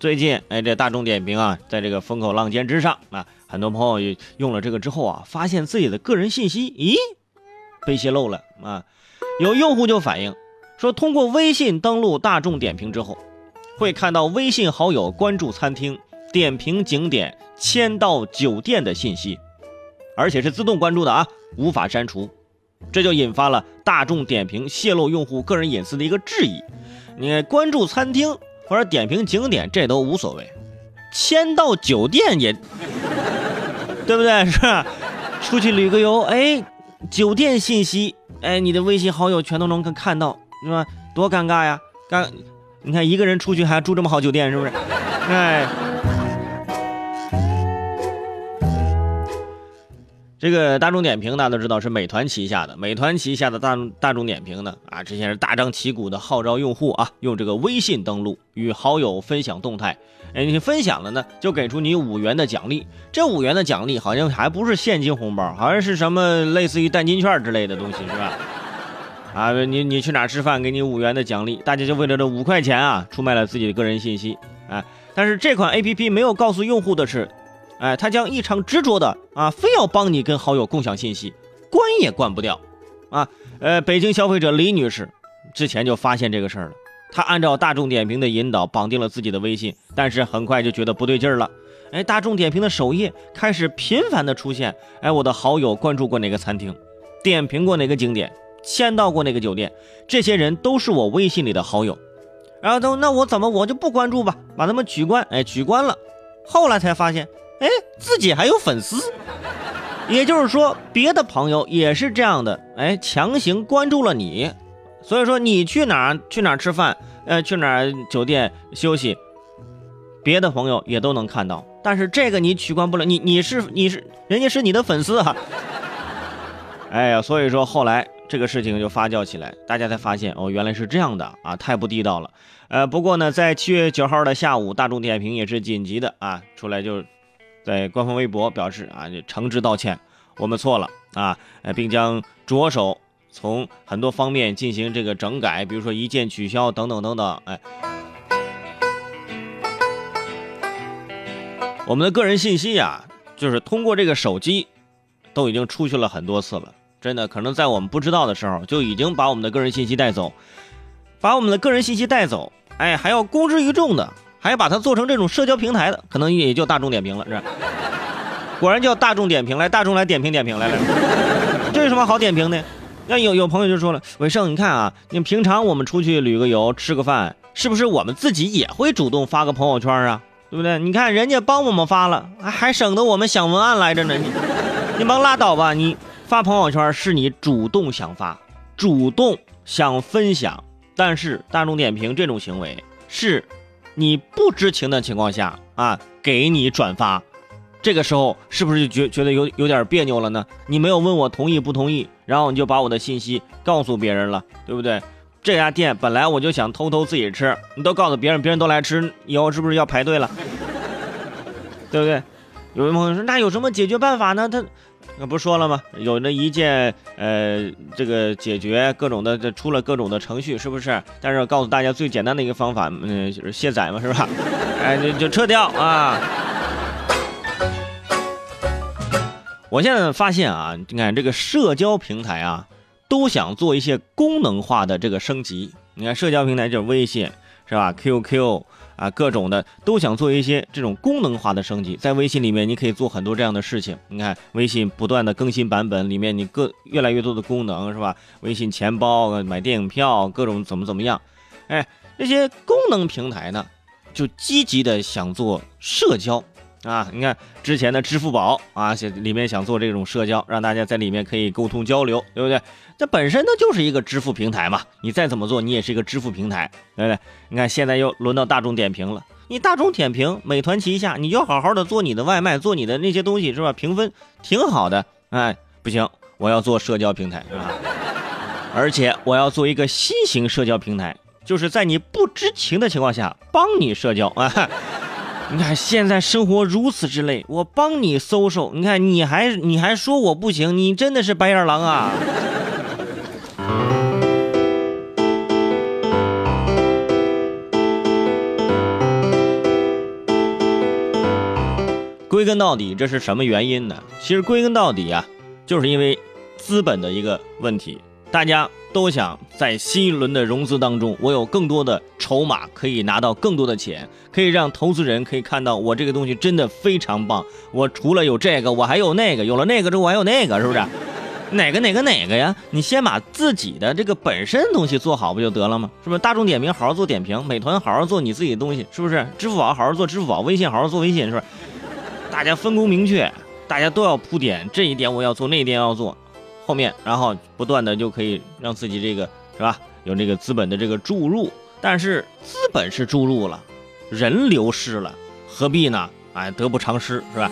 最近，哎，这大众点评啊，在这个风口浪尖之上啊，很多朋友用了这个之后啊，发现自己的个人信息，咦，被泄露了啊！有用户就反映说，通过微信登录大众点评之后，会看到微信好友关注餐厅、点评景点、签到酒店的信息，而且是自动关注的啊，无法删除。这就引发了大众点评泄露用户个人隐私的一个质疑。你关注餐厅。或者点评景点，这都无所谓。签到酒店也，对不对？是吧？出去旅个游，哎，酒店信息，哎，你的微信好友全都能看看到，是吧？多尴尬呀！尴，你看一个人出去还住这么好酒店，是不是？哎。这个大众点评大家都知道是美团旗下的，美团旗下的大众大众点评呢，啊，之前是大张旗鼓的号召用户啊，用这个微信登录与好友分享动态，哎，你分享了呢，就给出你五元的奖励，这五元的奖励好像还不是现金红包，好像是什么类似于代金券之类的东西，是吧？啊，你你去哪吃饭，给你五元的奖励，大家就为了这五块钱啊，出卖了自己的个人信息，啊，但是这款 A P P 没有告诉用户的是。哎，他将异常执着的啊，非要帮你跟好友共享信息，关也关不掉，啊，呃，北京消费者李女士之前就发现这个事儿了，她按照大众点评的引导绑定了自己的微信，但是很快就觉得不对劲儿了，哎，大众点评的首页开始频繁的出现，哎，我的好友关注过哪个餐厅，点评过哪个景点，签到过哪个酒店，这些人都是我微信里的好友，然后都那我怎么我就不关注吧，把他们取关，哎，取关了，后来才发现。哎，自己还有粉丝，也就是说，别的朋友也是这样的，哎，强行关注了你，所以说你去哪儿去哪儿吃饭，呃，去哪儿酒店休息，别的朋友也都能看到，但是这个你取关不了，你你是你是人家是你的粉丝啊，哎呀，所以说后来这个事情就发酵起来，大家才发现哦，原来是这样的啊，太不地道了，呃，不过呢，在七月九号的下午，大众点评也是紧急的啊，出来就。在官方微博表示啊，就诚挚道歉，我们错了啊，并将着手从很多方面进行这个整改，比如说一键取消等等等等。哎，我们的个人信息呀，就是通过这个手机，都已经出去了很多次了。真的，可能在我们不知道的时候，就已经把我们的个人信息带走，把我们的个人信息带走，哎，还要公之于众的。还把它做成这种社交平台的，可能也就大众点评了，是吧？果然叫大众点评，来大众来点评点评来来。这有什么好点评的？那有有朋友就说了，伟盛，你看啊，你平常我们出去旅个游、吃个饭，是不是我们自己也会主动发个朋友圈啊？对不对？你看人家帮我们发了，还省得我们想文案来着呢。你你甭拉倒吧，你发朋友圈是你主动想发，主动想分享，但是大众点评这种行为是。你不知情的情况下啊，给你转发，这个时候是不是就觉觉得有有点别扭了呢？你没有问我同意不同意，然后你就把我的信息告诉别人了，对不对？这家店本来我就想偷偷自己吃，你都告诉别人，别人都来吃，以后是不是要排队了？对不对？有的朋友说，那有什么解决办法呢？他。那不说了吗？有那一键，呃，这个解决各种的，这出了各种的程序，是不是？但是告诉大家最简单的一个方法，嗯，就是卸载嘛，是吧？哎，就就撤掉啊！我现在发现啊，你看这个社交平台啊，都想做一些功能化的这个升级。你看社交平台就是微信，是吧？QQ。啊，各种的都想做一些这种功能化的升级，在微信里面你可以做很多这样的事情。你看，微信不断的更新版本，里面你各越来越多的功能，是吧？微信钱包、买电影票，各种怎么怎么样？哎，这些功能平台呢，就积极的想做社交。啊，你看之前的支付宝啊，里面想做这种社交，让大家在里面可以沟通交流，对不对？这本身呢就是一个支付平台嘛，你再怎么做，你也是一个支付平台，对不对？你看现在又轮到大众点评了，你大众点评，美团旗下，你就好好的做你的外卖，做你的那些东西是吧？评分挺好的，哎，不行，我要做社交平台，是吧？而且我要做一个新型社交平台，就是在你不知情的情况下帮你社交啊。你看现在生活如此之累我帮你搜搜你看你还你还说我不行你真的是白眼狼啊。归根到底这是什么原因呢？其实归根到底啊就是因为资本的一个问题。大家都想在新一轮的融资当中，我有更多的筹码，可以拿到更多的钱，可以让投资人可以看到我这个东西真的非常棒。我除了有这个，我还有那个，有了那个之后我还有那个，是不是？哪个哪个哪个呀？你先把自己的这个本身东西做好不就得了吗？是不是？大众点评好好做点评，美团好好做你自己的东西，是不是？支付宝好好做支付宝，微信好好做微信，是不是？大家分工明确，大家都要铺垫，这一点我要做，那一点要做，后面然后不断的就可以让自己这个是吧？有这个资本的这个注入，但是资本是注入了，人流失了，何必呢？哎，得不偿失，是吧？